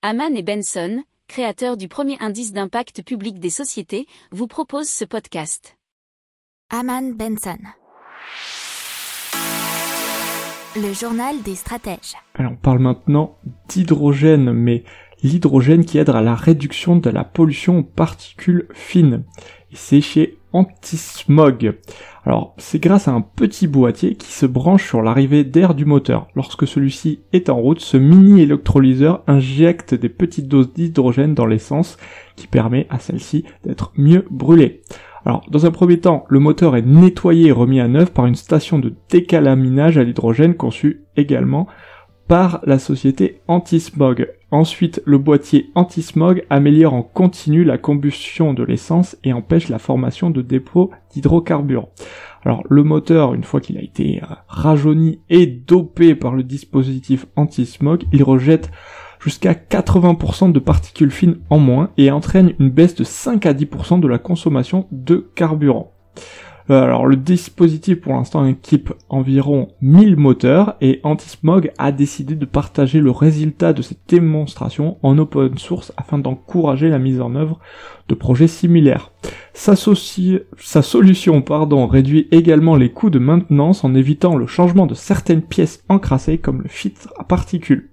Haman et Benson, créateurs du premier indice d'impact public des sociétés, vous proposent ce podcast. Haman Benson. Le journal des stratèges. Alors on parle maintenant d'hydrogène, mais l'hydrogène qui aide à la réduction de la pollution aux particules fines. Et c'est chez Antismog. Alors, c'est grâce à un petit boîtier qui se branche sur l'arrivée d'air du moteur. Lorsque celui-ci est en route, ce mini électrolyseur injecte des petites doses d'hydrogène dans l'essence qui permet à celle-ci d'être mieux brûlée. Alors, dans un premier temps, le moteur est nettoyé et remis à neuf par une station de décalaminage à l'hydrogène conçue également par la société Antismog. Ensuite, le boîtier anti-smog améliore en continu la combustion de l'essence et empêche la formation de dépôts d'hydrocarbures. Alors le moteur, une fois qu'il a été euh, rajeuni et dopé par le dispositif anti-smog, il rejette jusqu'à 80% de particules fines en moins et entraîne une baisse de 5 à 10% de la consommation de carburant. Euh, alors le dispositif pour l'instant équipe environ 1000 moteurs et Antismog a décidé de partager le résultat de cette démonstration en open source afin d'encourager la mise en œuvre de projets similaires. Sa, solution pardon, réduit également les coûts de maintenance en évitant le changement de certaines pièces encrassées comme le filtre à particules.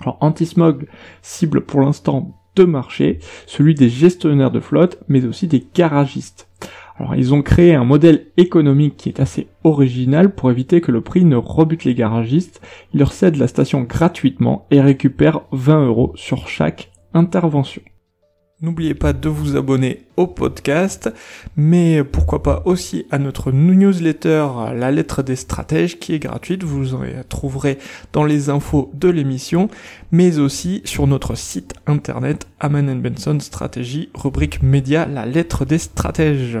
Alors Antismog cible pour l'instant deux marchés, celui des gestionnaires de flotte mais aussi des garagistes. Alors ils ont créé un modèle économique qui est assez original pour éviter que le prix ne rebute les garagistes. Ils leur cèdent la station gratuitement et récupèrent 20 euros sur chaque intervention. N'oubliez pas de vous abonner au podcast, mais pourquoi pas aussi à notre newsletter La lettre des stratèges qui est gratuite, vous en trouverez dans les infos de l'émission, mais aussi sur notre site internet Aman Benson Stratégie, rubrique média La lettre des stratèges.